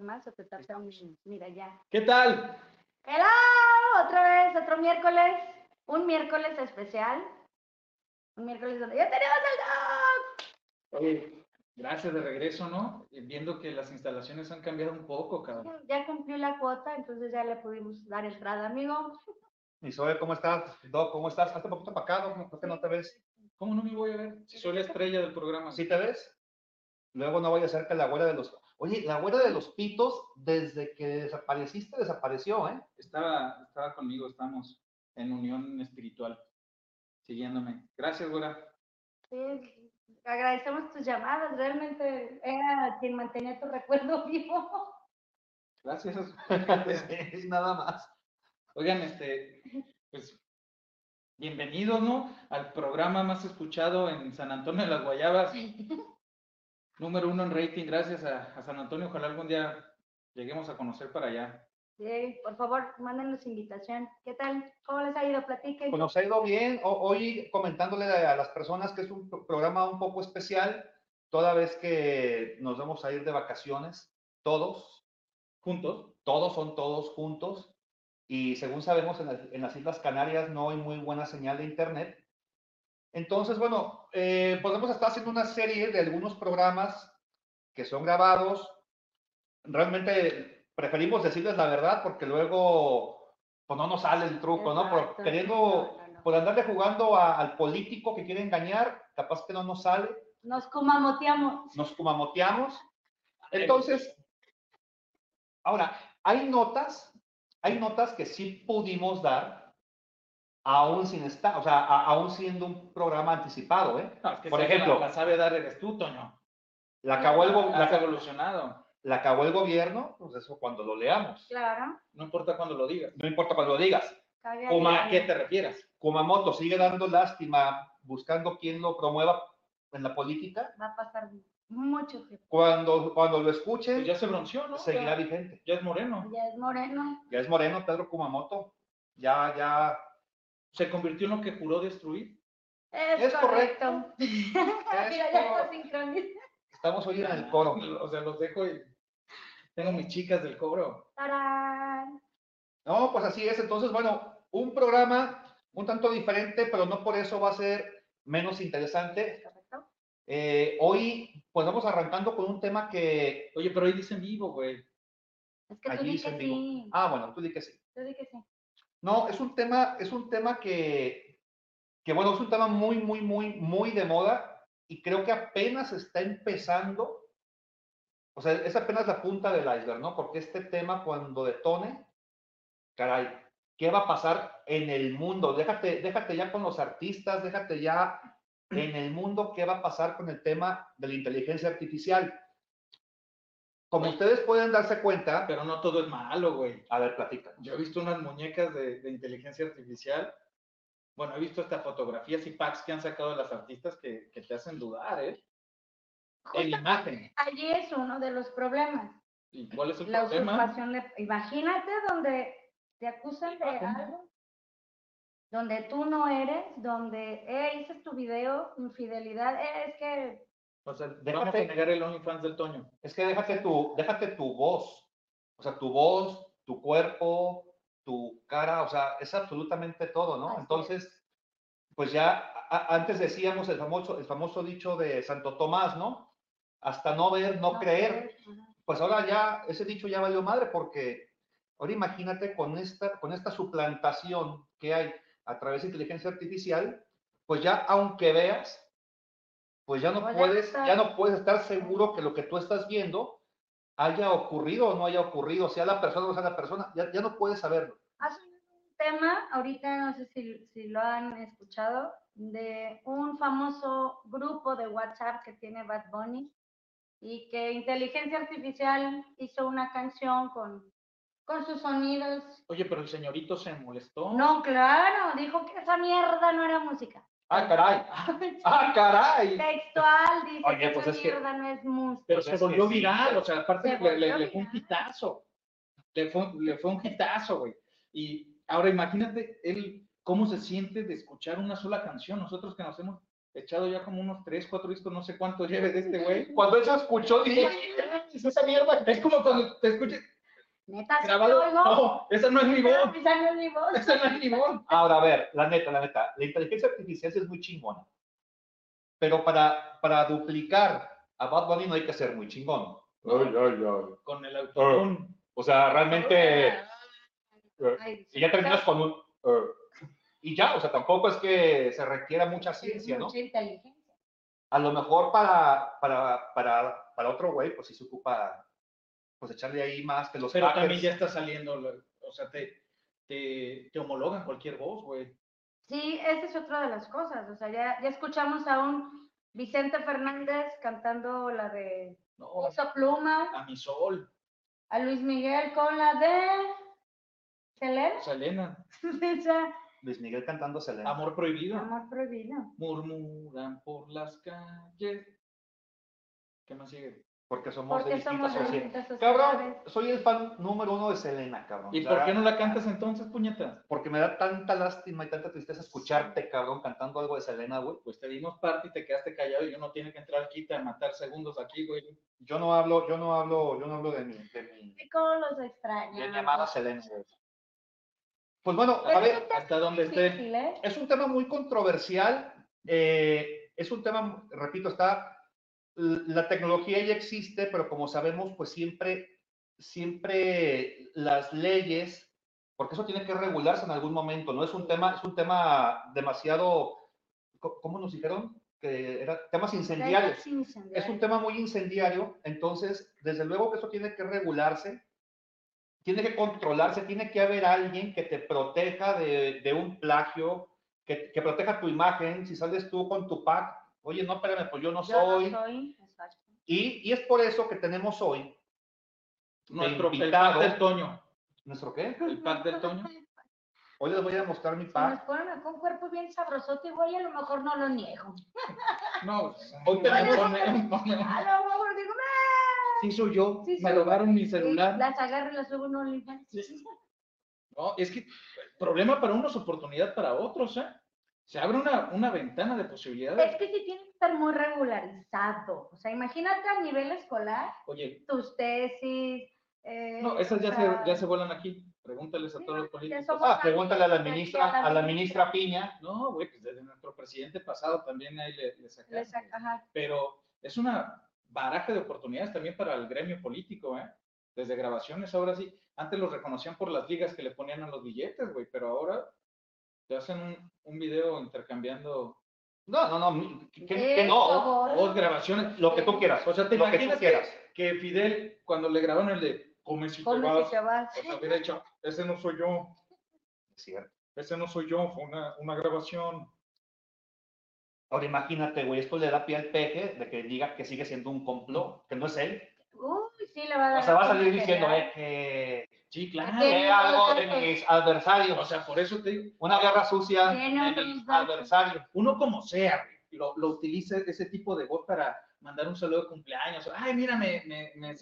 más o te tarda un... Mira, ya. ¿Qué tal? ¡Hello! Otra vez, otro miércoles. Un miércoles especial. Un miércoles donde ya tenemos el Oye, gracias de regreso, ¿no? Viendo que las instalaciones han cambiado un poco, cabrón. Ya cumplió la cuota, entonces ya le pudimos dar entrada, amigo. Y Zoe, ¿cómo estás? Doc, ¿cómo estás? Hazte un poquito para acá, Doc, ¿por qué no te ves? ¿Cómo no me voy a ver? Si soy la estrella del programa. ¿Sí te ves? Luego no voy a ser que la abuela de los Oye, la güera de los pitos, desde que desapareciste, desapareció, ¿eh? Estaba, estaba conmigo, estamos en unión espiritual, siguiéndome. Gracias, güera. Sí, agradecemos tus llamadas, realmente era quien mantenía tu recuerdo vivo. Gracias. es nada más. Oigan, este, pues, bienvenidos, ¿no? Al programa más escuchado en San Antonio de las Guayabas número uno en rating, gracias a, San Antonio. Ojalá algún día lleguemos a conocer para allá. Sí, por favor, mándenos invitación. ¿Qué tal? ¿Cómo les ha ido? Platiquen. Pues nos ha ido bien. hoy comentándole a las personas que es un programa un poco especial, toda vez que nos vamos a ir de vacaciones, todos juntos, todos son todos juntos. Y según sabemos, en las, en las Islas Canarias no hay muy buena señal de internet. Entonces, bueno, eh, podemos estar haciendo una serie de algunos programas que son grabados. Realmente preferimos decirles la verdad porque luego pues, no nos sale el truco, ¿no? Por, queriendo, por andarle jugando al político que quiere engañar, capaz que no nos sale. Nos cumamoteamos. Nos cumamoteamos. Entonces, ahora, hay notas, hay notas que sí pudimos dar aún sin estar, o sea, aún siendo un programa anticipado, ¿eh? Por ejemplo, la, sabe dar eres tú, Toño. La acabó el la, ha evolucionado. La acabó el gobierno, pues eso cuando lo leamos. Claro. No importa cuando lo digas. No importa cuando lo digas. ¿A qué te refieras? Kumamoto sigue dando lástima, buscando quién lo promueva en la política. Va a pasar mucho tiempo. Cuando, cuando lo escuchen, pues ya se bronceó, ¿no? Seguirá vigente. Ya es moreno. Ya es moreno. Ya es moreno, Pedro Kumamoto. Ya, ya se convirtió en lo que juró destruir. Es, correcto. Mira, ya está Estamos hoy en el coro. O sea, los dejo y tengo mis chicas del coro. ¡Tarán! No, pues así es. Entonces, bueno, un programa un tanto diferente, pero no por eso va a ser menos interesante. Correcto. Eh, hoy, pues vamos arrancando con un tema que. Oye, pero hoy dicen vivo, güey. Es que tú di que sí. Ah, bueno, tú di que sí. Tú di que sí. No, es un tema, es un tema que, que, bueno, es un tema muy, muy, muy, muy de moda y creo que apenas está empezando. O sea, es apenas la punta del iceberg, ¿no? Porque este tema cuando detone, caray, ¿qué va a pasar en el mundo? Déjate, déjate ya con los artistas, déjate ya en el mundo, ¿qué va a pasar con el tema de la inteligencia artificial? Como ustedes pueden darse cuenta. Pero no todo es malo, güey. A ver, platica. Yo he visto unas muñecas de, inteligencia artificial. Bueno, he visto hasta fotografías y packs que han sacado las artistas que, te hacen dudar, ¿eh? En imagen. Allí es uno de los problemas. ¿Y cuál es el la problema? Usurpación de, imagínate donde te acusan de algo, donde tú no eres, donde, eh, hice tu video, infidelidad, eh, es que o sea, déjate negar el OnlyFans del Toño. Es que déjate tu, déjate tu voz. O sea, tu voz, tu cuerpo, tu cara, o sea, es absolutamente todo, ¿no? Entonces, pues ya antes decíamos el famoso, el famoso dicho de Santo Tomás, ¿no? Hasta no ver, no, creer. Pues ahora ya, ese dicho ya valió madre porque ahora imagínate con esta, con esta suplantación que hay a través de inteligencia artificial, pues ya aunque veas, pues ya no puedes, ya no puedes estar seguro que lo que tú estás viendo haya ocurrido o no haya ocurrido, sea la persona o sea la persona, ya, ya no puedes saberlo. Hace un tema, ahorita no sé si, si lo han escuchado, de un famoso grupo de WhatsApp que tiene Bad Bunny y que inteligencia artificial hizo una canción con, con sus sonidos. Oye, pero el señorito se molestó. No, claro, dijo que esa mierda no era música. Ah, caray. Ah, caray. Textual, dice Oye, que pues esa es que- mierda no es música. Pero Pues se es que volvió sí, viral, o sea, aparte Se le, le- le fue un hitazo. Le fue, le fue un hitazo, güey. Y ahora imagínate él cómo se siente de escuchar una sola canción. Nosotros que nos hemos echado ya como unos tres, cuatro discos, no sé cuánto lleve de este güey. Cuando él se escuchó, dije, es esa mierda. Es como cuando te escuches Neta, sí grabado. te oigo. No, esa no es mi voz. Esa no es mi voz. Esa no es mi voz. Ahora, a ver, la neta, la neta, la inteligencia artificial sí es muy chingona. Pero para, para duplicar a Bad Bunny no hay que ser muy chingón. Ay, ay, ay. Con el autotune. O sea, realmente, Ay, y ya terminas con un... eh, y ya, o sea, tampoco es que se requiera mucha ciencia, ¿no? Mucha inteligencia. A lo mejor para, para, para, para otro güey, pues sí se ocupa, pues echarle ahí más que los Pero hackers. también ya está saliendo, o sea, te, te, te homologan cualquier voz, güey. Sí, esa es otra de las cosas. O sea, ya, ya escuchamos a un Vicente Fernández cantando la de No, Pluma, a mi sol, a Luis Miguel con la de Selena. Selena, Luis Miguel cantando Selena. amor prohibido. Amor prohibido. Murmuran por las calles. ¿Qué más sigue? Porque somos de distintas somos de sociedades. distintas Cabrón, soy el fan número uno de Selena, cabrón. ¿Y O por qué no la cantas entonces, puñeta? Porque me da tanta lástima y tanta tristeza escucharte, cabrón, cantando algo de Selena, güey. Pues te dimos parte y te quedaste callado y uno tiene que entrar quita a matar segundos aquí, güey. Yo no hablo, yo no hablo, yo no hablo de mi, de mi, Sí, cómo los extraño. de mi amada Selena. güey. Pues bueno, Pero a ver, hasta es donde esté. ¿eh? es un tema muy controversial. eh, es un tema, repito, está, la tecnología ya existe, pero como sabemos, pues siempre, siempre las leyes, porque eso tiene que regularse en algún momento, no es un tema, es un tema demasiado, ¿cómo nos dijeron? Que era temas incendiarios. Es un tema muy incendiario, entonces, desde luego que eso tiene que regularse, tiene que controlarse, tiene que haber alguien que te proteja de, de un plagio, que, que proteja tu imagen, si sales tú con tu pack, oye, no, espérame, pues yo no Yo no soy. soy. Y, y es por eso que tenemos hoy, Nuestro el invitado. pack del Toño. ¿nuestro qué? El pack del Toño. Hoy les voy a mostrar mi Si nos pack. ponen acá un cuerpo bien sabrosote, igual y a lo mejor no lo niego. No, Hoy tenemos- A lo mejor digo, "Ah". Sí, soy yo. Sí, Me robaron mi Sí, celular. Las agarro y las subo en OnlyFans. No, es que problema para unos, oportunidad para otros, ¿eh? Se abre una, una ventana de Es posibilidades. que sí tiene que estar muy regularizado. O sea, imagínate a nivel escolar, Oye, tus tesis. eh, no, esas ya o se, ya se vuelan aquí. Pregúntales a Sí, todos los políticos. Ah, pregúntale a la ministra, a la ministra Piña. No, güey, pues desde nuestro presidente pasado también ahí le, le sacaron, les saca- ajá. Pero es una baraja de oportunidades también para el gremio político, ¿eh? Desde grabaciones, ahora sí. Antes los reconocían por las ligas que le ponían a los billetes, güey, pero ahora te hacen un, un video intercambiando No, no, no, que, Eh, no, dos grabaciones. lo que tú quieras, O sea, te lo que tú quieras. que, que Fidel, cuando le grabaron el de Come si te Come vas, si te vas. o sea, hubiera dicho, ese no soy yo, Es cierto. ese no soy yo, fue una, una grabación. Ahora imagínate, güey, esto le da pie al peje de que diga que sigue siendo un complot, que no es él. Uy, sí, le va a dar. O sea, va a salir diciendo, general. eh, que Sí, claro. No, algo de mis adversarios. O sea, por eso te digo, una guerra sucia de mis adversarios. uno como sea, güey, lo, lo utiliza ese tipo de voz para mandar un saludo de cumpleaños. Ay, mira, me, me, me,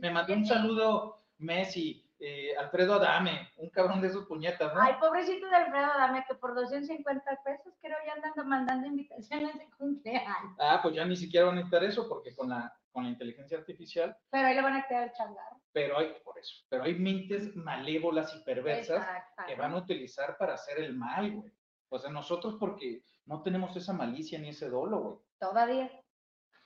me mandó un saludo Messi, eh, Alfredo Adame, un cabrón de esos puñetas, ¿no? Ay, pobrecito de Alfredo, dame que por 250 pesos creo ya andan mandando invitaciones de cumpleaños. Ah, pues ya ni siquiera van a necesitar eso porque con la, con la inteligencia artificial, Pero ahí le van a quedar changar. pero hay, por eso, pero hay mentes malévolas y perversas que van a utilizar para hacer el mal, güey. O sea, nosotros porque no tenemos esa malicia ni ese dolo, güey. Todavía,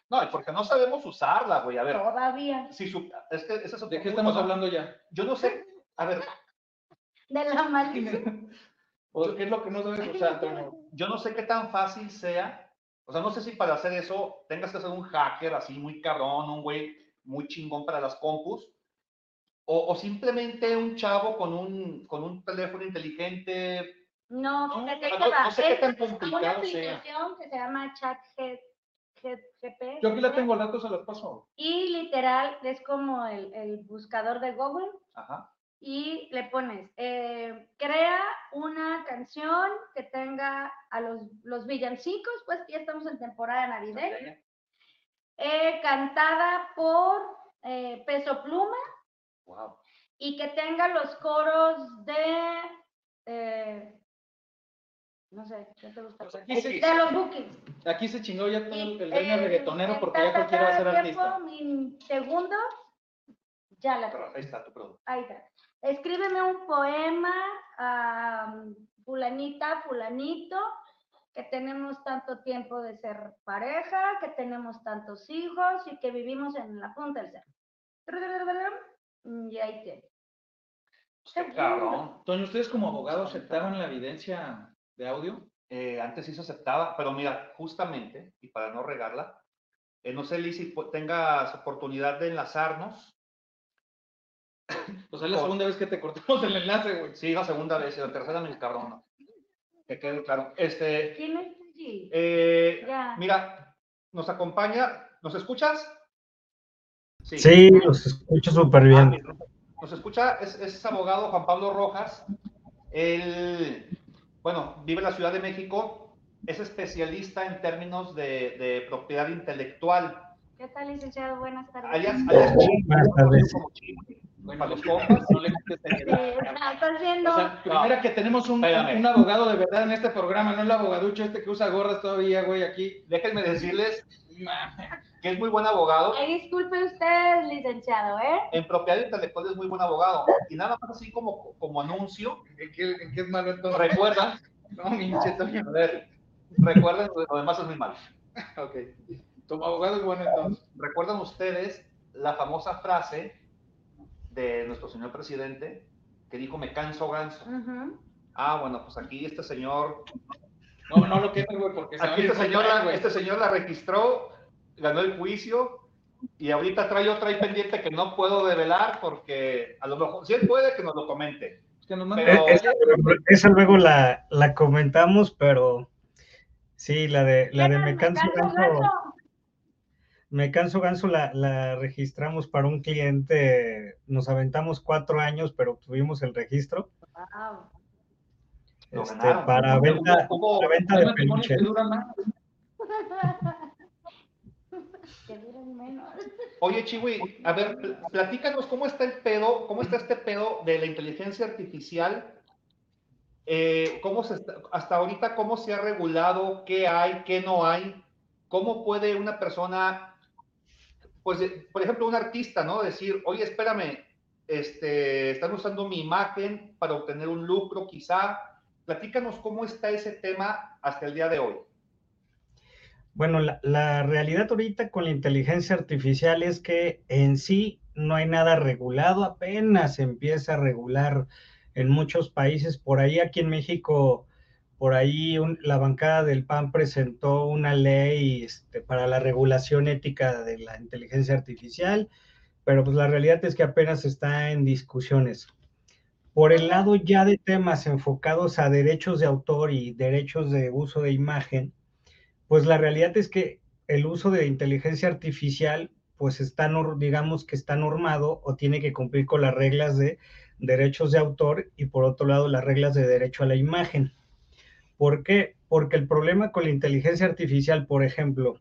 No, y porque no sabemos usarla, güey. A ver, todavía. si su- es que es otro ¿De qué estamos ¿no? hablando ya? Yo no sé, a ver, De la malicia. ¿O qué es lo que no sabes usar, Antonio? yo no sé qué tan fácil sea. O sea, no sé si para hacer eso tengas que ser un hacker así muy cabrón, un güey muy chingón para las compus. O, simplemente un chavo con un, con un teléfono inteligente. No, no, no, no sé qué tan complicado una aplicación que se llama ChatGPT. Yo aquí la tengo, datos se los paso. Y literal es como el, el buscador de Google. Ajá y le pones, eh, crea una canción que tenga a los, los villancicos, pues ya estamos en temporada navideña, eh, cantada por eh, Peso Pluma, y que tenga los coros de, no sé, ¿qué te gusta? Pues de los bookings. Aquí se chingó ya todo el reino reggaetonero porque ya cualquiera va a ser artista. Mi segundo, ya la... Ahí está tu producto. Ahí está escríbeme un poema a fulanita, fulanito, que tenemos tanto tiempo de ser pareja, que tenemos tantos hijos y que vivimos en la punta del cerro. Y ahí tiene. cabrón. Toño, ¿ustedes como abogados aceptaban la evidencia de audio? Eh, antes sí se aceptaba, pero mira, justamente, y para no regarla, eh, no sé, Liz, si tengas oportunidad de enlazarnos pues es la segunda vez que te cortamos el enlace, güey. Sí, la segunda vez, y la tercera, mi cabrón. Que quede claro. Este, ¿Quién es allí? Eh, mira, nos acompaña, ¿nos escuchas? Sí, sí nos escucho súper bien. Ah, nos escucha, es, es, abogado Juan Pablo Rojas. Él, bueno, vive en la Ciudad de México, es especialista en términos de, de propiedad intelectual. ¿Qué tal, licenciado? Buenas tardes. Buenas tardes. Bueno, los compas, no le haciendo... O sea, primera que tenemos un, un, abogado de verdad en este programa, no el abogaducho este que usa gorras todavía, güey, aquí. Déjenme decirles que es muy buen abogado. Ay, disculpe usted, licenciado, ¿eh? En propiedad intelectual es muy buen abogado. Y nada más así como, como anuncio. ¿En qué, en qué es malo entonces? Recuerdan. no, mi cheto, a ver, recuerden, lo demás es muy malo. ok. Tu abogado es bueno entonces. ¿Recuerdan ustedes la famosa frase de nuestro señor presidente que dijo me canso ganso. Ah, bueno, pues aquí este señor. No, no lo quiero, güey, porque aquí este señor, la, este señor la registró, ganó el juicio y ahorita trae otra ahí pendiente que no puedo develar porque a lo mejor, si él puede, que nos lo comente. Que nos esa, luego la, la, comentamos, pero sí, la de, la de me canso ganso me canso ganso la, registramos para un cliente, nos aventamos cuatro años, pero obtuvimos el registro. Este, para, venta, para venta, de peluche. Oye, Chiwi, a ver, platícanos cómo está el pedo, cómo está este pedo de la inteligencia artificial. Eh, ¿cómo se hasta ahorita, cómo se ha regulado, qué hay, qué no hay, cómo puede una persona pues, eh, por ejemplo, un artista, ¿no? Decir, oye, espérame, este, están usando mi imagen para obtener un lucro, quizá. Platícanos cómo está ese tema hasta el día de hoy. Bueno, la, la, realidad ahorita con la inteligencia artificial es que en sí no hay nada regulado, apenas empieza a regular en muchos países. Por ahí aquí en México por ahí la bancada del PAN presentó una ley este, para la regulación ética de la inteligencia artificial, pero pues la realidad es que apenas está en discusiones. Por el lado ya de temas enfocados a derechos de autor y derechos de uso de imagen, pues la realidad es que el uso de inteligencia artificial pues está, digamos que está normado o tiene que cumplir con las reglas de derechos de autor y por otro lado las reglas de derecho a la imagen. ¿Por qué? Porque el problema con la inteligencia artificial, por ejemplo,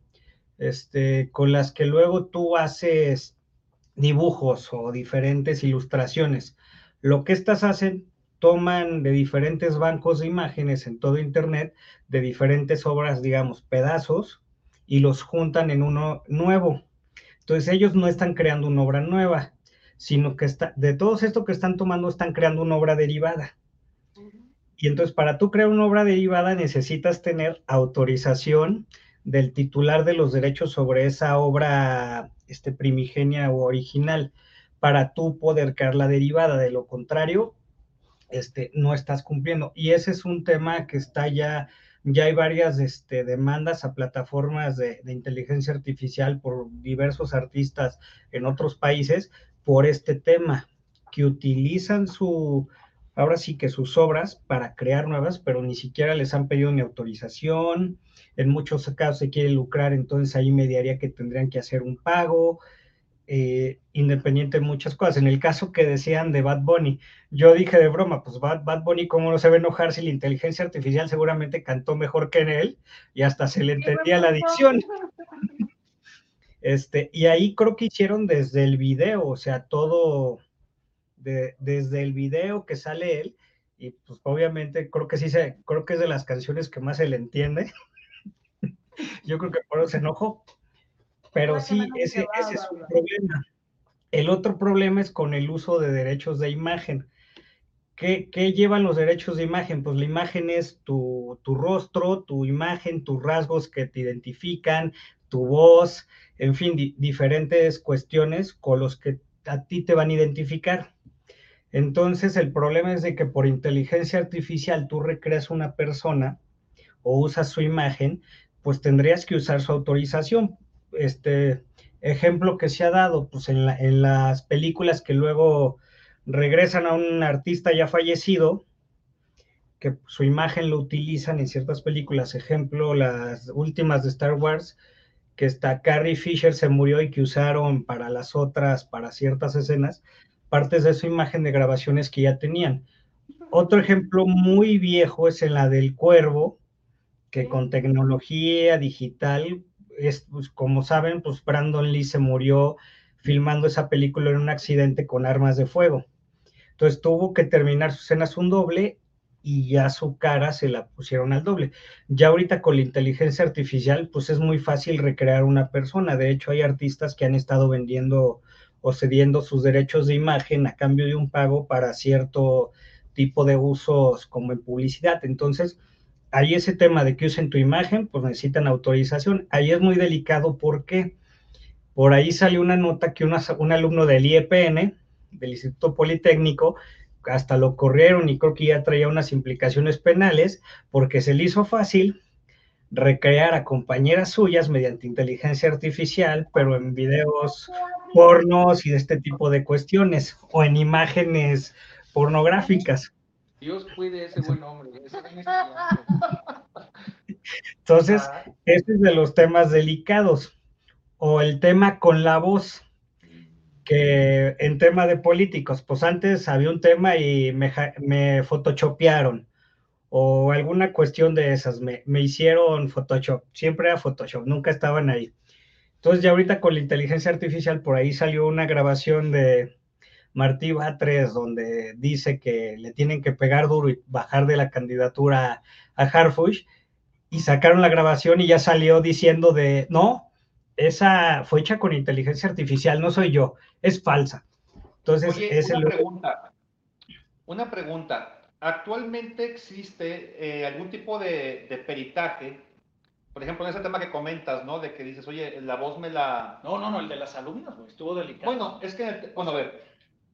este, con las que luego tú haces dibujos o diferentes ilustraciones, lo que estas hacen, toman de diferentes bancos de imágenes en todo Internet, de diferentes obras, digamos, pedazos, y los juntan en uno nuevo. Entonces ellos no están creando una obra nueva, sino que está, de todo esto que están tomando, están creando una obra derivada. Y entonces para tú crear una obra derivada necesitas tener autorización del titular de los derechos sobre esa obra este, primigenia o original para tú poder crear la derivada. De lo contrario, este, no estás cumpliendo. Y ese es un tema que está ya, ya hay varias este, demandas a plataformas de, de inteligencia artificial por diversos artistas en otros países por este tema. que utilizan su, ahora sí que sus obras para crear nuevas, pero ni siquiera les han pedido ni autorización. En muchos casos se quiere lucrar, entonces ahí mediaría que tendrían que hacer un pago, eh, independiente de muchas cosas. En el caso que decían de Bad Bunny, yo dije de broma, pues Bad, Bad Bunny, ¿cómo no se va a enojar si la inteligencia artificial seguramente cantó mejor que en él y hasta se le entendía la dicción? Este, y ahí creo que hicieron desde el video, o sea, todo, desde el video que sale él, y pues obviamente creo que sí se, creo que es de las canciones que más se le entiende. Yo creo que por eso se enojó. Pero sí, ese, ese es un problema. El otro problema es con el uso de derechos de imagen. ¿Qué, ¿Qué, llevan los derechos de imagen? Pues la imagen es tu, tu, rostro, tu imagen, tus rasgos que te identifican, tu voz, en fin, diferentes cuestiones con los que a ti te van a identificar. Entonces, el problema es de que por inteligencia artificial tú recreas una persona o usas su imagen, pues tendrías que usar su autorización. Este ejemplo que se ha dado pues en, en las películas que luego regresan a un artista ya fallecido, que su imagen lo utilizan en ciertas películas, ejemplo, las últimas de Star Wars, que está Carrie Fisher se murió y que usaron para las otras, para ciertas escenas, partes de su imagen de grabaciones que ya tenían. Otro ejemplo muy viejo es en la del cuervo, que con tecnología digital pues, como saben, pues Brandon Lee se murió filmando esa película en un accidente con armas de fuego. Entonces tuvo que terminar sus escenas un doble y ya su cara se la pusieron al doble. Ya ahorita con la inteligencia artificial, pues es muy fácil recrear una persona. De hecho, hay artistas que han estado vendiendo o cediendo sus derechos de imagen a cambio de un pago para cierto tipo de usos como en publicidad. Entonces, ahí ese tema de que usen tu imagen, pues necesitan autorización. Ahí es muy delicado porque por ahí salió una nota que un alumno del IEPN, del Instituto Politécnico, hasta lo corrieron y creo que ya traía unas implicaciones penales porque se le hizo fácil recrear a compañeras suyas mediante inteligencia artificial, pero en videos pornos y de este tipo de cuestiones o en imágenes pornográficas. Dios cuide ese buen hombre. Entonces, este es de los temas delicados. O el tema con la voz, que en tema de políticos, pues antes había un tema y me, me photoshopearon. O alguna cuestión de esas, me, me hicieron Photoshop. Siempre era Photoshop, nunca estaban ahí. Entonces, ya ahorita con la inteligencia artificial, por ahí salió una grabación de, Martí Batres, donde dice que le tienen que pegar duro y bajar de la candidatura a Harfush, y sacaron la grabación y ya salió diciendo de, no, esa fue hecha con inteligencia artificial, no soy yo, es falsa. Entonces, es una pregunta, una pregunta. ¿Actualmente existe eh, algún tipo de, de peritaje por ejemplo, en ese tema que comentas, ¿no? De que dices, oye, la voz me la... No, no, no, el de las alumnas, estuvo delicado. Bueno, es que, bueno, a ver,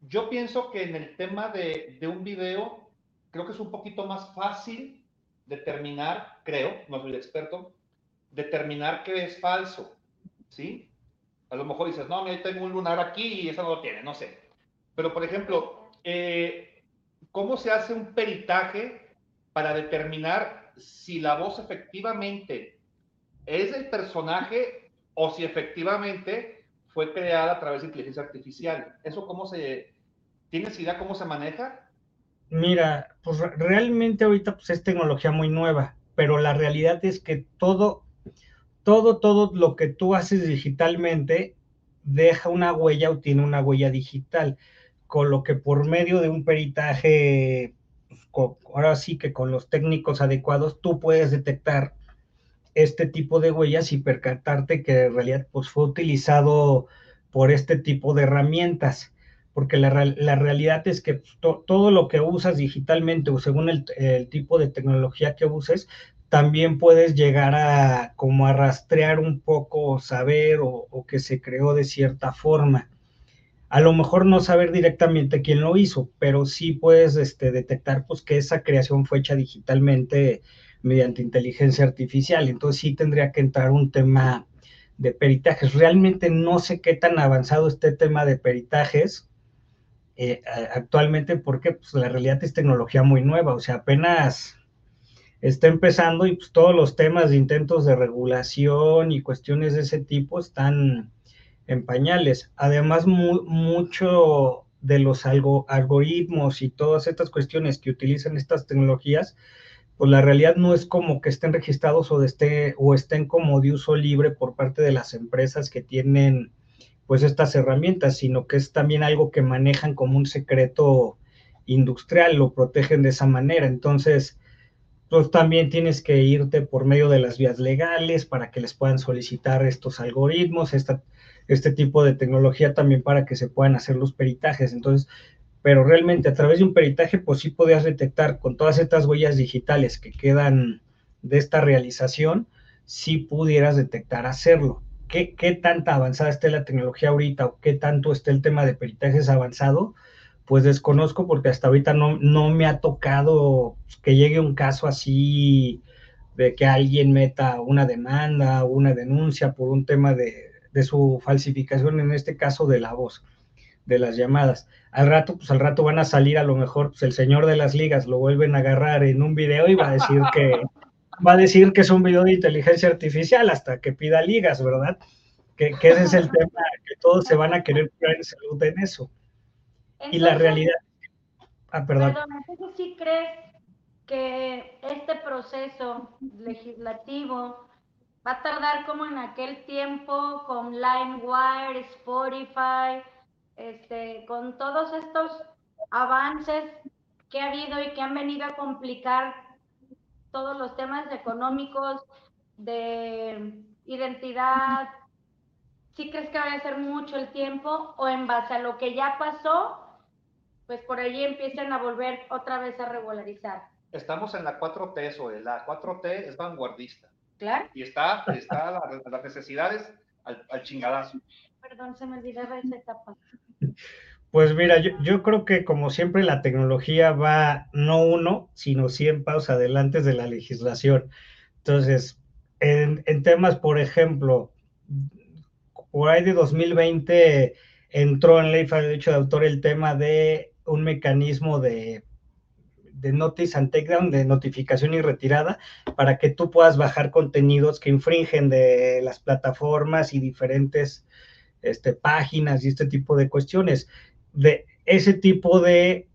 yo pienso que en el tema de, un video, creo que es un poquito más fácil determinar, creo, no soy experto, determinar que es falso, ¿sí? A lo mejor dices, no, mira, tengo un lunar aquí y eso no lo tiene, no sé. Pero, por ejemplo, eh, ¿cómo se hace un peritaje para determinar si la voz efectivamente es del personaje o si efectivamente fue creada a través de inteligencia artificial? ¿Eso cómo se, ¿Tienes idea cómo se maneja? Mira, pues realmente ahorita pues es tecnología muy nueva, pero la realidad es que todo, todo, todo lo que tú haces digitalmente deja una huella o tiene una huella digital, con lo que por medio de un peritaje, pues, ahora sí que con los técnicos adecuados, tú puedes detectar este tipo de huellas y percatarte que en realidad pues fue utilizado por este tipo de herramientas porque la, realidad es que todo lo que usas digitalmente o según el, tipo de tecnología que uses, también puedes llegar a como a rastrear un poco, saber o, que se creó de cierta forma. A lo mejor no saber directamente quién lo hizo, pero sí puedes este, detectar pues, que esa creación fue hecha digitalmente mediante inteligencia artificial. Entonces sí tendría que entrar un tema de peritajes. Realmente no sé qué tan avanzado este tema de peritajes eh, actualmente porque pues, la realidad es tecnología muy nueva, o sea, apenas está empezando y pues, todos los temas de intentos de regulación y cuestiones de ese tipo están en pañales. Además, mucho de los algoritmos y todas estas cuestiones que utilizan estas tecnologías, pues la realidad no es como que estén registrados o, o estén como de uso libre por parte de las empresas que tienen pues estas herramientas, sino que es también algo que manejan como un secreto industrial, lo protegen de esa manera. Entonces, pues también tienes que irte por medio de las vías legales para que les puedan solicitar estos algoritmos, esta, este tipo de tecnología también para que se puedan hacer los peritajes. Entonces, pero realmente a través de un peritaje, pues sí podías detectar con todas estas huellas digitales que quedan de esta realización, sí pudieras detectar hacerlo. ¿Qué, qué tanta avanzada esté la tecnología ahorita o qué tanto esté el tema de peritajes avanzado? Pues desconozco porque hasta ahorita no, no me ha tocado que llegue un caso así de que alguien meta una demanda o una denuncia por un tema de, de su falsificación, en este caso de la voz, de las llamadas. Al rato, pues al rato van a salir a lo mejor, pues el señor de las ligas lo vuelven a agarrar en un video y va a decir que va a decir que es un video de inteligencia artificial hasta que pida ligas, ¿verdad? Que, ese es el tema, que todos se van a querer curar en salud en eso. y la realidad. Ah, perdón. perdón. Entonces, ¿sí crees que este proceso legislativo va a tardar como en aquel tiempo con LimeWire, Spotify, este, con todos estos avances que ha habido y que han venido a complicar todos los temas económicos de identidad. ¿Sí crees que va a ser mucho el tiempo o en base a lo que ya pasó, pues por allí empiezan a volver otra vez a regularizar? Estamos en la 4T, eso, la 4T es vanguardista. Claro. Y está, está las necesidades al, chingadazo. Perdón, se me olvidaba esa etapa. Pues mira, yo, creo que como siempre la tecnología va no uno, sino 100 pasos adelante de la legislación. Entonces, en, en, temas, por ejemplo, por ahí de 2020 entró en ley de derecho de autor el tema de un mecanismo de de notice and takedown, de notificación y retirada, para que tú puedas bajar contenidos que infringen de las plataformas y diferentes este, páginas y este tipo de cuestiones. De ese tipo de,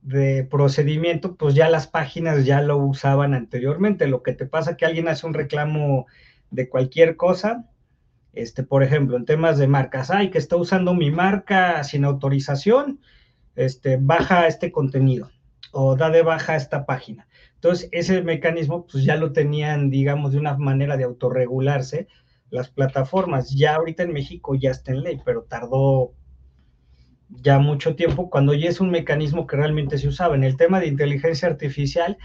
de procedimiento, pues ya las páginas ya lo usaban anteriormente. Lo que te pasa que alguien hace un reclamo de cualquier cosa, este, por ejemplo, en temas de marcas, ay, que está usando mi marca sin autorización, este, baja este contenido o da de baja esta página. Entonces, ese mecanismo pues ya lo tenían, digamos, de una manera de autorregularse las plataformas. Ya ahorita en México ya está en ley, pero tardó ya mucho tiempo cuando ya es un mecanismo que realmente se usaba. En el tema de inteligencia artificial,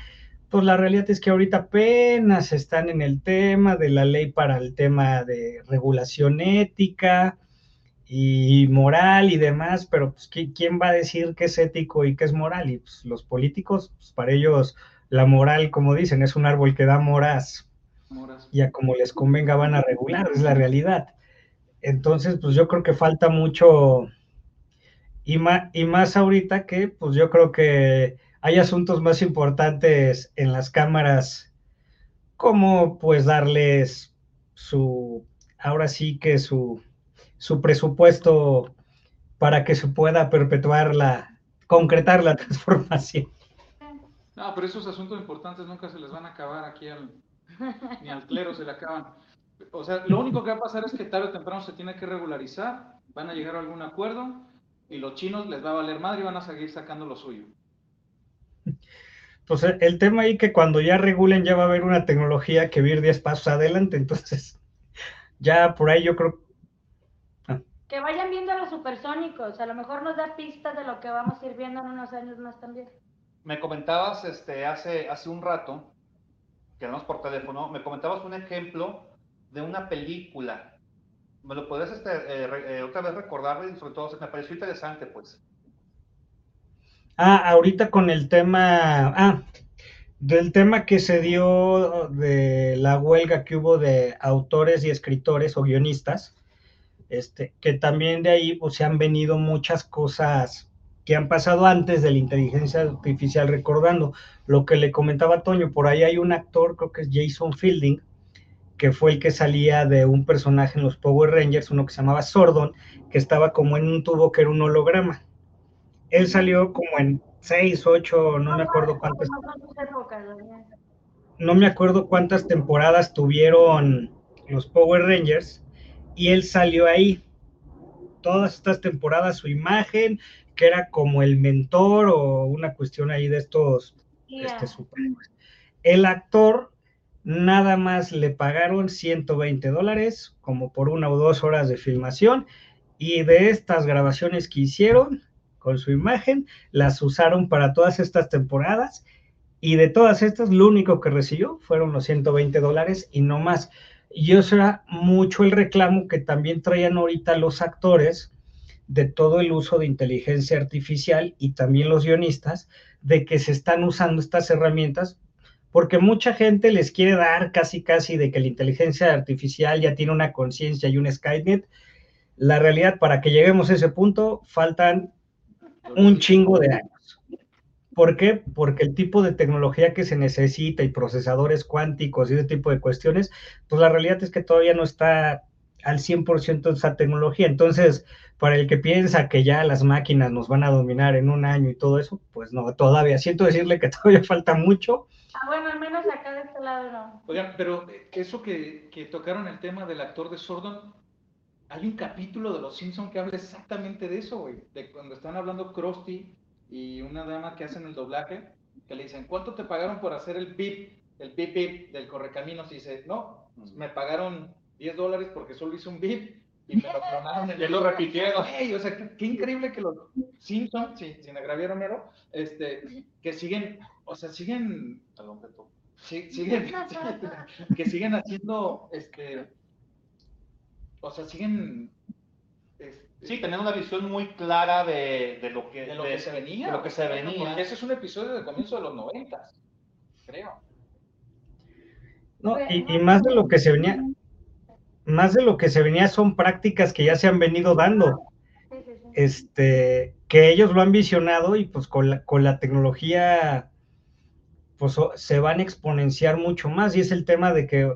pues la realidad es que ahorita apenas están en el tema de la ley para el tema de regulación ética, y moral y demás, pero pues, ¿quién va a decir qué es ético y qué es moral? Y pues, los políticos, pues, para ellos la moral, como dicen, es un árbol que da moras. Y a como les convenga van a regular, es la realidad. Entonces, pues yo creo que falta mucho, y más, y más ahorita que, pues yo creo que hay asuntos más importantes en las cámaras, como pues darles su, ahora sí que su su presupuesto para que se pueda perpetuar la, concretar la transformación. No, pero esos asuntos importantes nunca se les van a acabar aquí al, ni al clero se le acaban. O sea, lo único que va a pasar es que tarde o temprano se tiene que regularizar, van a llegar a algún acuerdo y los chinos les va a valer madre y van a seguir sacando lo suyo. Pues el tema ahí que cuando ya regulen ya va a haber una tecnología que va a ir 10 pasos adelante, entonces ya por ahí yo creo que vayan viendo a los supersónicos, a lo mejor nos da pistas de lo que vamos a ir viendo en unos años más también. Me comentabas este, hace, hace un rato, que hablamos por teléfono, me comentabas un ejemplo de una película. ¿Me lo podrías este, eh, eh, otra vez recordar? Y sobre todo, me pareció interesante, pues. Ah, ahorita con el tema, ah, del tema que se dio de la huelga que hubo de autores y escritores o guionistas, este, que también de ahí pues, se han venido muchas cosas que han pasado antes de la inteligencia artificial, recordando lo que le comentaba Toño, por ahí hay un actor, creo que es Jason Fielding, que fue el que salía de un personaje en los Power Rangers, uno que se llamaba Sordon, que estaba como en un tubo que era un holograma. Él salió como en seis, ocho, no me acuerdo cuántas. No me acuerdo cuántas temporadas tuvieron los Power Rangers y él salió ahí. Todas estas temporadas, su imagen, que era como el mentor o una cuestión ahí de estos este, El actor nada más le pagaron 120 dólares, como por una o dos horas de filmación, y de estas grabaciones que hicieron con su imagen, las usaron para todas estas temporadas, y de todas estas, lo único que recibió fueron los 120 dólares y no más. Y eso era mucho el reclamo que también traían ahorita los actores, de todo el uso de inteligencia artificial y también los guionistas de que se están usando estas herramientas porque mucha gente les quiere dar casi casi de que la inteligencia artificial ya tiene una conciencia y un Skynet. La realidad, para que lleguemos a ese punto, faltan un chingo de años. ¿Por qué? Porque el tipo de tecnología que se necesita y procesadores cuánticos y ese tipo de cuestiones, pues la realidad es que todavía no está al 100% esa tecnología. Entonces, para el que piensa que ya las máquinas nos van a dominar en un año y todo eso, pues no, todavía. Siento decirle que todavía falta mucho. Ah, bueno, al menos acá de este lado no. Oigan, pero eh, eso que, que tocaron el tema del actor de Sordon, hay un capítulo de Los Simpsons que habla exactamente de eso, güey. De cuando están hablando Krusty y una dama que hacen el doblaje, que le dicen, ¿cuánto te pagaron por hacer el bip, el bip bip del correcaminos? Y dice, no, me pagaron 10 dólares porque solo hice un bip y me lo clonaron y lo repitieron. o sea, qué, increíble que los Simpsons, sí, sin agraviar Homero, este, que siguen, o sea, siguen, perdón, sí, siguen, que siguen haciendo, este, o sea, siguen este, Sí, tener una visión muy clara de, de lo que, de lo que se venía. De lo que se venía. Porque ese es un episodio del comienzo de los noventas, creo. No, y, y, más de lo que se venía, más de lo que se venía son prácticas que ya se han venido dando. Este, que ellos lo han visionado y pues con la, con la tecnología pues se van a exponenciar mucho más y es el tema de que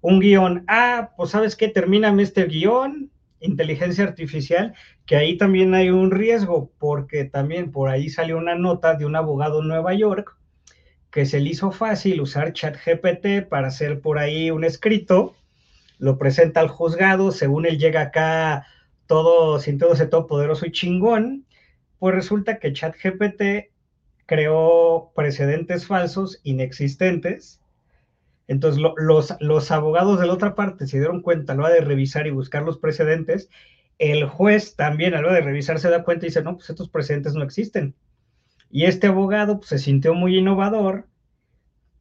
un guion, ah, pues sabes qué, termíname este guion, inteligencia artificial, que ahí también hay un riesgo, porque también por ahí salió una nota de un abogado en Nueva York que se le hizo fácil usar ChatGPT para hacer por ahí un escrito lo presenta al juzgado, según él llega acá todo, sintiéndose todo poderoso y chingón, pues resulta que ChatGPT creó precedentes falsos, inexistentes. Entonces los, los abogados de la otra parte se dieron cuenta, lo ha de revisar y buscar los precedentes. El juez también a lo de revisar se da cuenta y dice, no, pues estos precedentes no existen. Y este abogado pues, se sintió muy innovador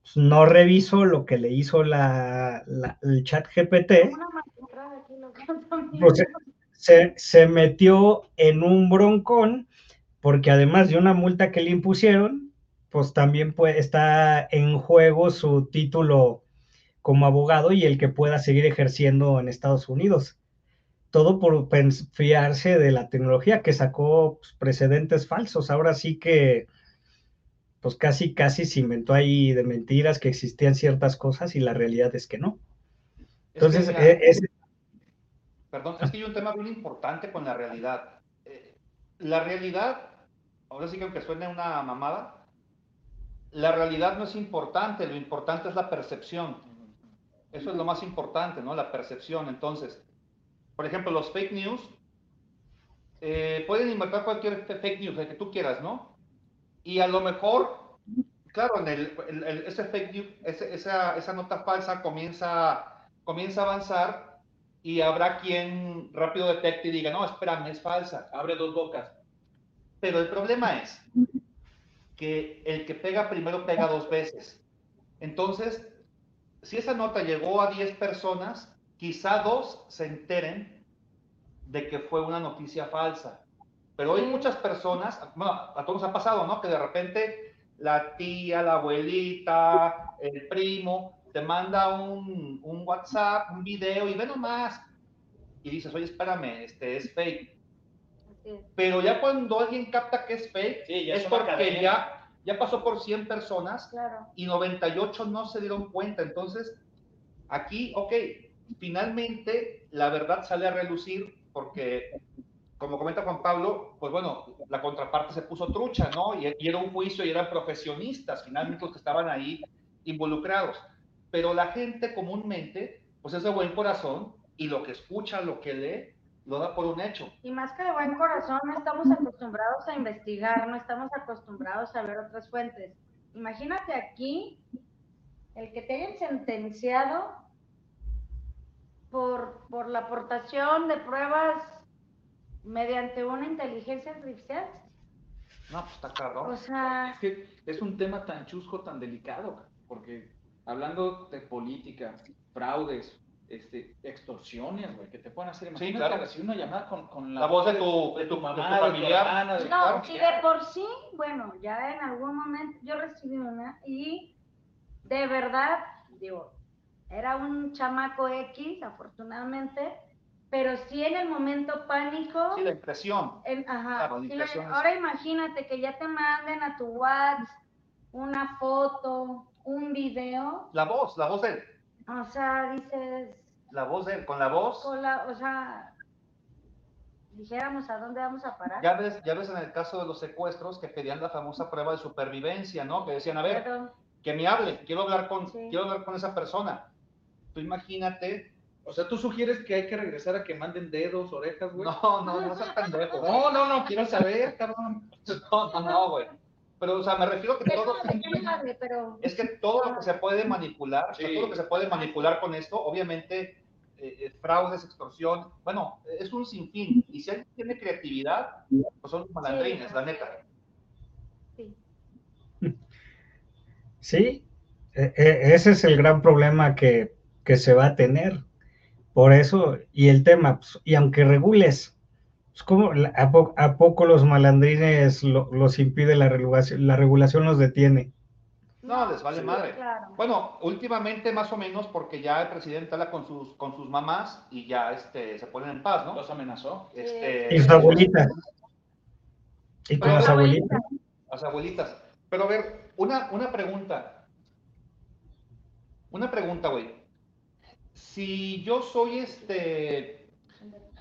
pues, no reviso lo que le hizo la, el chat GPT, pues, se, metió en un broncón, porque además de una multa que le impusieron, pues también está en juego su título como abogado y el que pueda seguir ejerciendo en Estados Unidos. Todo por fiarse de la tecnología que sacó pues, precedentes falsos. Ahora sí que pues casi, casi se inventó ahí de mentiras que existían ciertas cosas y la realidad es que no. Entonces, es, eh, Perdón, es que hay un tema bien importante con la realidad. Eh, la realidad, ahora sí que aunque suene una mamada, la realidad no es importante, lo importante es la percepción. Eso es lo más importante, ¿no? La percepción. Entonces, por ejemplo, los fake news, eh, pueden inventar cualquier fake news, el que tú quieras, ¿no? Y a lo mejor, claro, ese fake news, esa, esa, nota falsa comienza, comienza a avanzar y habrá quien rápido detecte y diga, no, espérame, es falsa, abre dos bocas. Pero el problema es que el que pega primero pega dos veces. Entonces, si esa nota llegó a 10 personas, quizá dos se enteren de que fue una noticia falsa. Pero hay muchas personas, bueno, a todos nos ha pasado, ¿no? Que de repente la tía, la abuelita, el primo, te manda un, WhatsApp, un video y ve nomás. Y dices, oye, espérame, este es fake. Pero ya cuando alguien capta que es fake, Sí, ya es porque ya, ya pasó por 100 personas Claro. y 98 no se dieron cuenta. Entonces, aquí, ok, finalmente la verdad sale a relucir porque, como comenta Juan Pablo, pues bueno, la contraparte se puso trucha, ¿no? Y, y era un juicio y eran profesionistas, finalmente los que estaban ahí involucrados. Pero la gente comúnmente, pues es de buen corazón y lo que escucha, lo que lee, lo da por un hecho. Y más que de buen corazón, no estamos acostumbrados a investigar, no estamos acostumbrados a ver otras fuentes. Imagínate aquí el que te hayan sentenciado por, por la aportación de pruebas mediante una inteligencia artificial. No, pues está cabrón. O sea, Es que es un tema tan chusco, tan delicado, porque hablando de política, fraudes, este, extorsiones, güey, que te pueden hacer. Sí, Imagínate claro. recibir una llamada con, con la, La voz de tu, de tu, mamá, de tu de tu familiar. hermana, de- No, claro. si de por sí, bueno, ya en algún momento yo recibí una y de verdad, digo, era un chamaco X, afortunadamente, pero sí en el momento pánico. Sí, la impresión. en- ajá, Claro, sí, ahora imagínate que ya te manden a tu WhatsApp una foto, un video, La voz, la voz de él. o sea, dices, La voz de él, con la voz. con la- o sea, dijéramos a dónde vamos a parar. Ya ves, ya ves en el caso de los secuestros que pedían la famosa prueba de supervivencia, ¿no? Que decían, a ver, que me hable, quiero hablar con, Sí. quiero hablar con esa persona. Tú imagínate, O sea, tú sugieres que hay que regresar a que manden dedos, orejas, güey. no, no, no seas pendejo. no, no, no, quiero saber, cabrón. No, no, no, güey. Pero, o sea, me refiero a que todo, pero es que todo lo que se puede manipular, o sea, Sí. todo lo que se puede manipular con esto, obviamente, eh, eh, fraudes, extorsión, bueno, es un sinfín. Y si alguien tiene creatividad, pues son malandrines, Sí. la neta. sí. Sí, e- e- ese es el gran problema que, que se va a tener. Por eso, y el tema, pues, y aunque regules, pues, ¿cómo, a, po- a poco los malandrines lo- los impide la regulación, la regulación los detiene? No, les vale sí, madre. Claro. Bueno, últimamente más o menos porque ya el presidente habla con sus, con sus mamás y ya este, se ponen en paz, ¿no? Los amenazó. Este, Y su abuelita. Y con las la abuelitas. Las abuelitas. Pero a ver, una, una pregunta. Una pregunta, güey. Si yo soy este,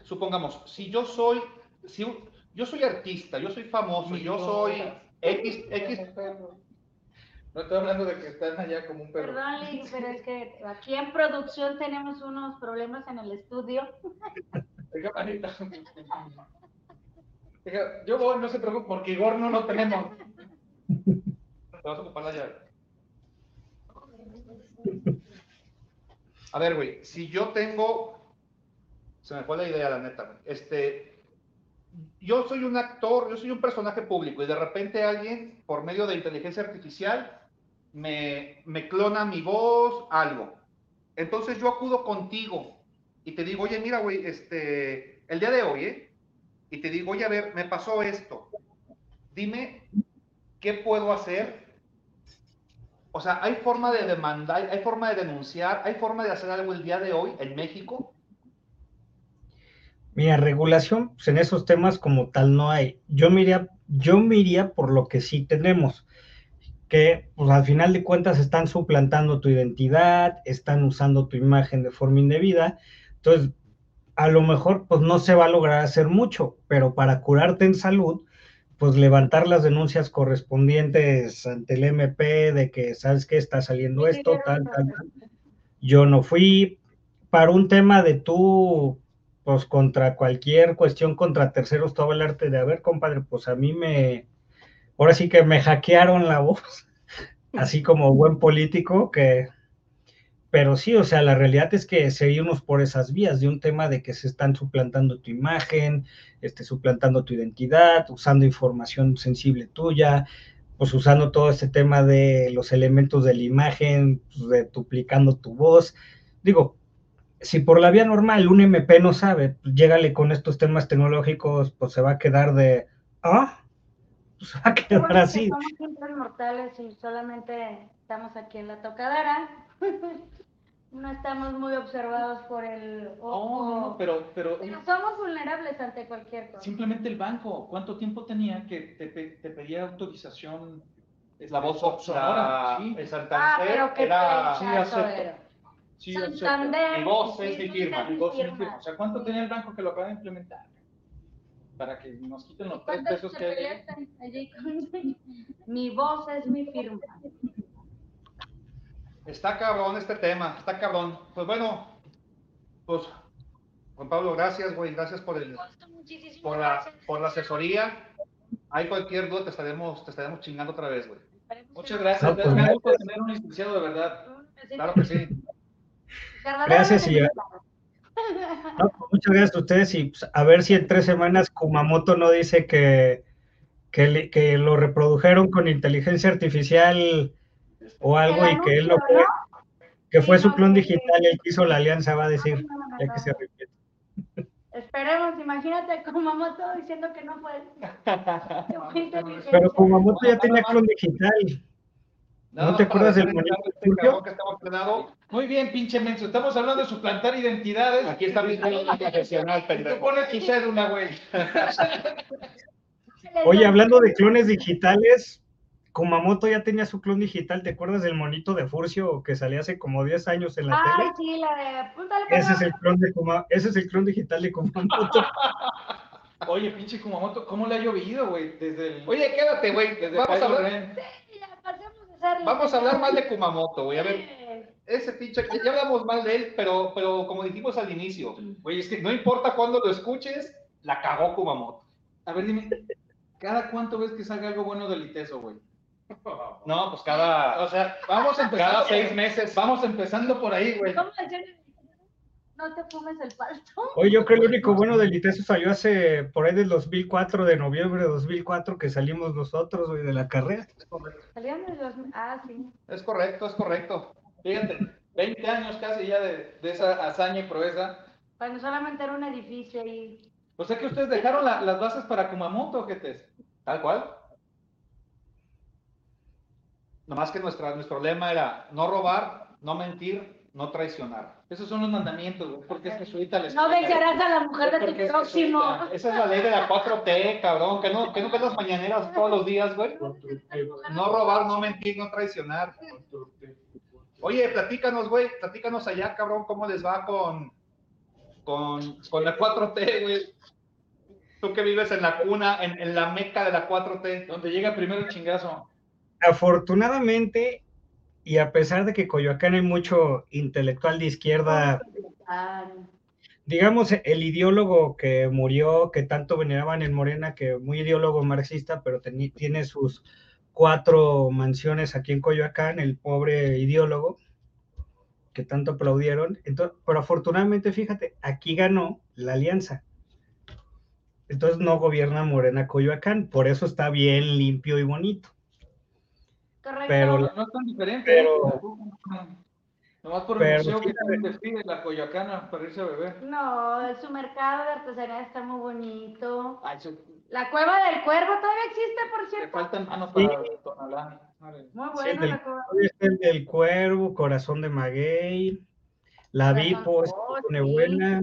supongamos, si yo soy, si yo soy artista, yo soy famoso, yo soy X, X, No estoy hablando de que están allá como un perro. Perdón, Liz, pero es que aquí en producción tenemos unos problemas en el estudio. Oiga. Oiga, yo voy, no se preocupe, porque Igor no lo tenemos. Te vas a ocupar la llave. A ver, güey, si yo tengo. Se me fue la idea, la neta. güey. Este. Yo soy un actor, yo soy un personaje público y de repente alguien, por medio de inteligencia artificial, me, clona mi voz, algo. Entonces yo acudo contigo y te digo, oye, mira, güey, este, el día de hoy, ¿eh? Y te digo, oye, a ver, me pasó esto. Dime ¿qué puedo hacer? O sea, ¿hay forma de demandar, hay forma de denunciar, hay forma de hacer algo el día de hoy en México? Mira, regulación, pues en esos temas como tal no hay. Yo me iría, yo me iría por lo que sí tenemos, que pues al final de cuentas están suplantando tu identidad, están usando tu imagen de forma indebida. Entonces, a lo mejor pues no se va a lograr hacer mucho, pero para curarte en salud, pues levantar las denuncias correspondientes ante el MP de que, ¿sabes qué? Está saliendo esto, tal, tal, tal. Yo no fui para un tema de tú, pues contra cualquier cuestión contra terceros, todo el arte de, a ver, compadre, pues a mí me, ahora sí que me hackearon la voz, así como buen político que, pero sí, o sea, la realidad es que seguimos por esas vías de un tema de que se están suplantando tu imagen, este, suplantando tu identidad, usando información sensible tuya, pues usando todo este tema de los elementos de la imagen, pues, de duplicando tu voz. Digo, si por la vía normal un MP no sabe, pues llégale con estos temas tecnológicos, pues se va a quedar de, ah, se va a quedar bueno que así. somos simples mortales y solamente estamos aquí en la tocadera. no estamos muy observados por el Oh, ojo. no, no, pero, pero Pero somos vulnerables ante cualquier cosa. simplemente el banco, ¿cuánto tiempo tenía que te, te pedía autorización? La voz so- sonora? sonora. Sí, En Ah, Santander pero qué era. Sí, acepto. sí, acepto. Santander. Mi voz es mi firma, Mi voz es mi firma. firma. O sea, ¿cuánto tenía el banco que lo acaba de implementar? Para que nos quiten los tres ¿Cuántos pesos que hay. Mi voz es mi firma. Está cabrón este tema, está cabrón. Pues bueno, pues Juan Pablo, gracias, güey, gracias por el, por la, por la asesoría. Hay cualquier duda, te estaremos, te estaremos chingando otra vez, güey. Muchas gracias. No, pues, Me gusta tener un licenciado de verdad. Claro que sí. Gracias, y- No, pues, muchas gracias a ustedes y pues, a ver si en tres semanas Kumamoto no dice que, que, le- que lo reprodujeron con inteligencia artificial o algo y que él no fue, que fue su clon digital, el que hizo la alianza, va a decir, ya que se arrepiente. Esperemos, imagínate Kumamoto diciendo que no fue. Pero Kumamoto ya tenía clon digital. Nada ¿No te acuerdas del este cabrón que estamos frenado. Muy bien, pinche menso. Estamos hablando de suplantar identidades. Aquí está mi profesional, Y tú pendejo. pones tu cédula, güey. Oye, hablando de clones digitales, Kumamoto ya tenía su clon digital. ¿Te acuerdas del monito de Furcio que salía hace como 10 años en la Ay, tele? sí, la de. Púntale, Ese es el clon de Kuma- ese es el clon digital de Kumamoto. Oye, pinche Kumamoto, ¿cómo le ha llovido, güey? Desde el. Oye, quédate, güey. desde Vamos a hablar, Ren. Ya, pasemos vamos a hablar mal de Kumamoto, güey. A ver, ese pinche, ya hablamos mal de él, pero, pero como dijimos al inicio, Güey, es que, no importa cuándo lo escuches, la cagó Kumamoto. a ver, dime, ¿cada cuánto ves que salga algo bueno del ITESO, güey? No, pues cada, O sea, vamos empezando. cada seis meses. Vamos empezando por ahí, güey. ¿Cómo? No te fumes el palto. Oye, yo creo que el único bueno del ITESO salió hace por ahí del 2004, de noviembre de 2004, que salimos nosotros, güey, de la carrera. Salían de los. Ah, sí. Es correcto, es correcto. Fíjate, 20 años casi ya de, de esa hazaña y proeza. Cuando solamente era un edificio ahí. O sea que ustedes dejaron la- las bases para Kumamoto, ¿qué te Tal cual. Nomás que nuestra, nuestro lema era no robar, no mentir, no traicionar. Esos son los mandamientos, güey, porque es jesuita la No dejarás a la mujer de Porque tu es próximo. jesuita. Esa es la ley de la 4T, cabrón. Que no, que no ves las mañaneras todos los días, güey. No robar, no mentir, no traicionar. Oye, platícanos, güey, platícanos allá, cabrón, cómo les va con, con, con la 4T, güey. Tú que vives en la cuna, en, en la meca de la 4T. Donde llega primero el chingazo. Afortunadamente, y a pesar de que Coyoacán hay mucho intelectual de izquierda, Ah, digamos, el ideólogo que murió, que tanto veneraban en Morena, que muy ideólogo marxista, pero tiene sus cuatro mansiones aquí en Coyoacán, el pobre ideólogo, que tanto aplaudieron. Entonces, pero afortunadamente, fíjate, aquí ganó la alianza. Entonces no gobierna Morena Coyoacán, por eso está bien limpio y bonito. Correcto. Pero No, no es tan diferente. Pero- Nomás por el museo que también despide la Coyoacana para irse a beber. No, su mercado de artesanía está muy bonito. Ay, su- La cueva del cuervo todavía existe, por le cierto. faltan manos Sí. para Tonalá. Vale. Muy Sí, buena del- la cueva. Está el del Cuervo, Corazón de Maguey, La Vipo, oh, se pone sí. buena.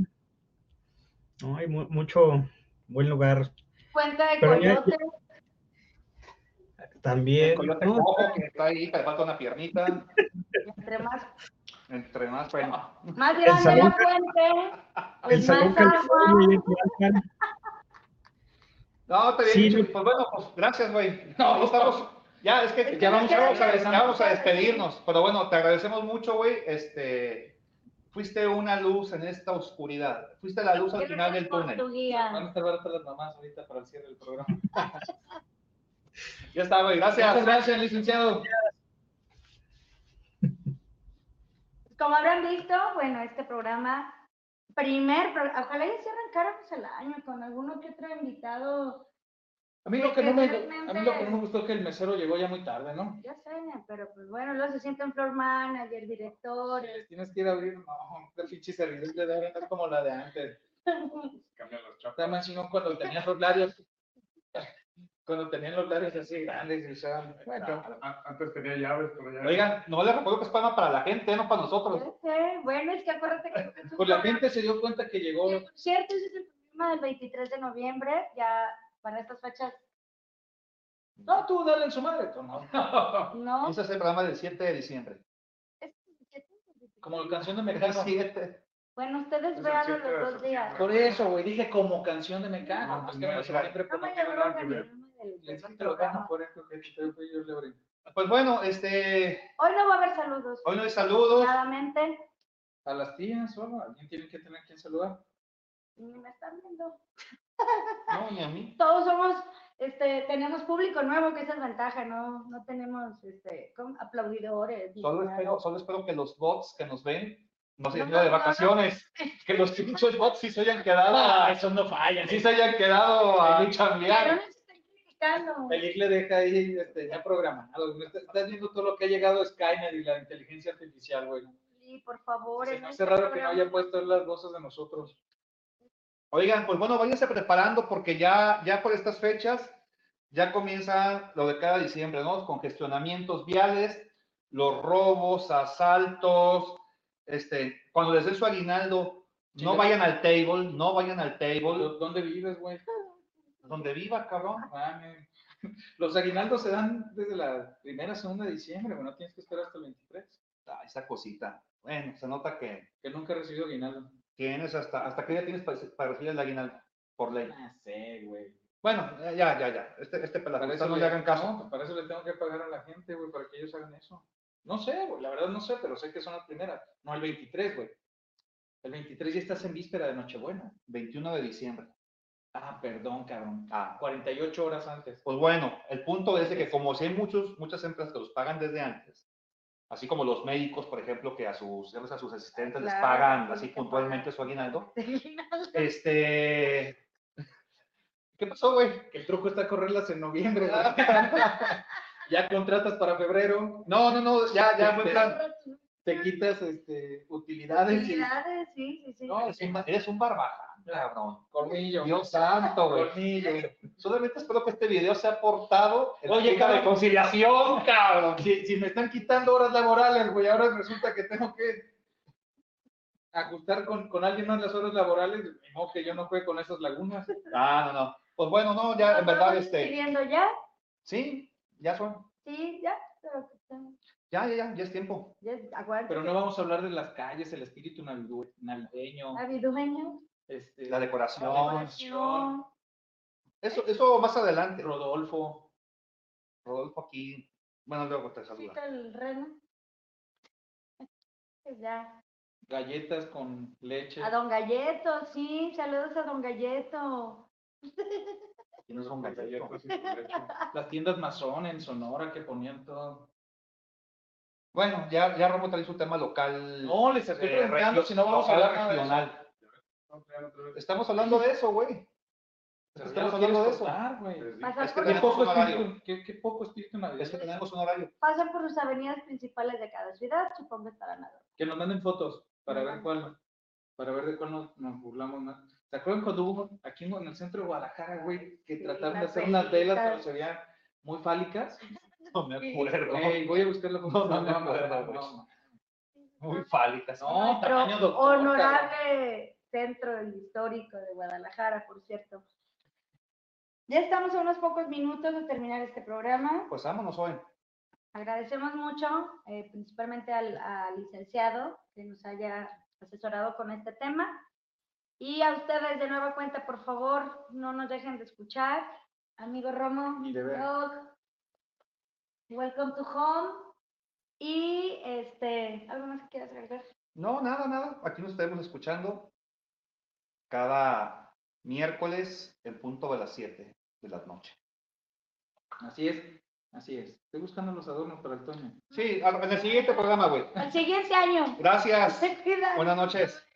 No, hay mu- mucho buen lugar Fuente de Pero ya- coyote. También. El coyote ¿no? cojo que está ahí, que le falta una piernita. Entre más, Entre más, bueno. más grande salón- la fuente, El pues Salón más. No, te bien. Pues bueno, pues gracias, güey. No, No, estamos. Ya, es que ya vamos, a, ya vamos despedirnos. Pero bueno, te agradecemos mucho, güey. Este. Fuiste una luz en esta oscuridad. Fuiste la luz al final del túnel. tu Van a guía. estar baratas las mamás ahorita para el cierre del programa. Ya está, güey. Muchas Gracias. gracias, licenciado. Como habrán visto, bueno, este programa, primer, pro- ojalá y se arrancáramos el año con alguno que otro invitado. A mí lo que no me, a mí lo que no me gustó es que el mesero llegó ya muy tarde, ¿no? Ya sé, pero pues bueno, luego se sienten floor manager, directores. Les tienes que ir a abrir, no, la pinche servidumbre de ahora no es como la de antes. Está más chingón cuando tenías los labios Cuando tenían los labios así grandes y usaban. Bueno, A- Antes tenía llaves, pero ya. Oigan, no les recuerdo que es para, para la gente, no para nosotros. Ya sé, Bueno, es que acuérdate que... pues la gente se dio cuenta que llegó. Por cierto, ese es el programa del 23 de noviembre, ya para estas fechas, No, tú dale en su madre, tú no. ¿no? Ese es el programa del 7 de diciembre. Como la canción de Mecano. 7. Bueno, ustedes Es vean los dos días. Por eso, güey, dije como canción de Mecano. No, pues que no, siempre No Pues bueno, este, Hoy no va a haber saludos. hoy no hay saludos. Claramente, A las tías solo, alguien tiene que tener quien saludar. ni me están viendo. No, ni a mí. Todos somos, este, tenemos público nuevo, que esa es ventaja, no, no tenemos, este, aplaudidores. Solo espero, solo espero que los bots que nos ven no se No, de no, no, no. vacaciones. Que los pinches bots sí se hayan quedado Ah, a, eso no falla. sí se hayan quedado a chambear. No se están criticando. El IC le deja ahí este, ya programado. Estás viendo todo lo que ha llegado a Skynet y la inteligencia artificial, güey. Sí, por favor. Se me hace este raro que no hayan puesto las voces de nosotros. Oigan, pues bueno, váyanse preparando porque ya, ya por estas fechas ya comienza lo de cada diciembre, ¿no? Congestionamientos viales, los robos, asaltos, este, cuando les den su aguinaldo, no vayan al table, no vayan al table, ¿Dó- ¿Dónde vives, güey? Donde viva, cabrón. Mames. Los aguinaldos se dan desde la primera, segunda de diciembre, güey. No tienes que esperar hasta el 23. Ah, esa cosita. Bueno, se nota que Que nunca he recibido aguinaldo. tienes hasta, hasta qué día tienes para, para recibir el aguinaldo, por ley. Ah, sé, güey. Bueno, ya, ya, ya. Este, este Para eso no le hagan caso. no, para eso le tengo que pagar a la gente, güey, para que ellos hagan eso. No sé, güey, la verdad no sé, pero sé que son las primeras. No el 23, güey. El 23 ya estás en víspera de Nochebuena. 21 de diciembre. Ah, perdón, cabrón. Ah, 48 horas antes. Pues bueno, el punto es de que como si hay muchos, muchas empresas que los pagan desde antes, así como los médicos, por ejemplo, que a sus, a sus asistentes les Claro, pagan tienen así puntualmente su aguinaldo, este... ¿Qué pasó, güey? Que el truco está a correrlas en noviembre, güey. ya contratas para febrero, No, no, no, ya, ya, buen plan. te quitas este, utilidades y Utilidades, sí, sí, sí. No, Eres un, eres un barbaján, cabrón. colmillo. Dios santo, güey. Colmillo. Solamente espero que este video sea aportado Oye, de cabrón. conciliación, cabrón. Si, si me están quitando horas laborales, güey, ahora resulta que tengo que ajustar con, con alguien más las horas laborales, no que yo no juegue con esas lagunas. Ah, no, no. Pues bueno, no, ya, en verdad, este, Pidiendo ya, sí, ya son, sí, ya. pero, ya, ya, ya, ya es tiempo. Ya. Pero no vamos a hablar de las calles, el espíritu navideño, Navideño, este, La decoración. decoración. Eso, eso más adelante. Rodolfo. Rodolfo aquí. Bueno, luego te saluda. Quita el reno. Pues Ya. galletas con leche. A Don Galleto, sí, saludos a Don Galleto. ¿Quién es un galleto? Las tiendas Mazón en Sonora que ponían todo. Bueno, ya, ya Romo trae su tema local. No, les estoy eh, preguntando si no vamos a hablar regional. Estamos hablando de eso, güey. Estamos hablando de eso. cortar, Es que tenemos poco un espíritu, qué, qué poco espíritu Es que navideño. tenemos un horario. pasan por las avenidas principales de cada ciudad, supongo estarán a Que nos manden fotos para ver cuál, para ver de cuál nos, nos burlamos más. ¿Se acuerdan cuando hubo aquí en el centro de Guadalajara, güey, que Sí, trataron de hacer unas velas, pero se veían muy fálicas? No me acuerdo. Voy a buscar la foto. No, no me acuerdo, no. Muy fálicas. No, tamaño doctor, honorable centro histórico de Guadalajara, por cierto. Ya estamos a unos pocos minutos de terminar este programa. Pues vámonos hoy. Agradecemos mucho, eh, principalmente al, al licenciado que nos haya asesorado con este tema. Y a ustedes de nueva cuenta, por favor, no nos dejen de escuchar. Amigo Romo, welcome to home. Y este, ¿algo más que quieras agregar? No, nada, nada. Aquí nos estaremos escuchando cada miércoles en punto de las 7 de la noche. Así es, así es. Estoy buscando los adornos para el Toño. Sí, en el siguiente programa, güey. El siguiente año. Gracias. Buenas noches.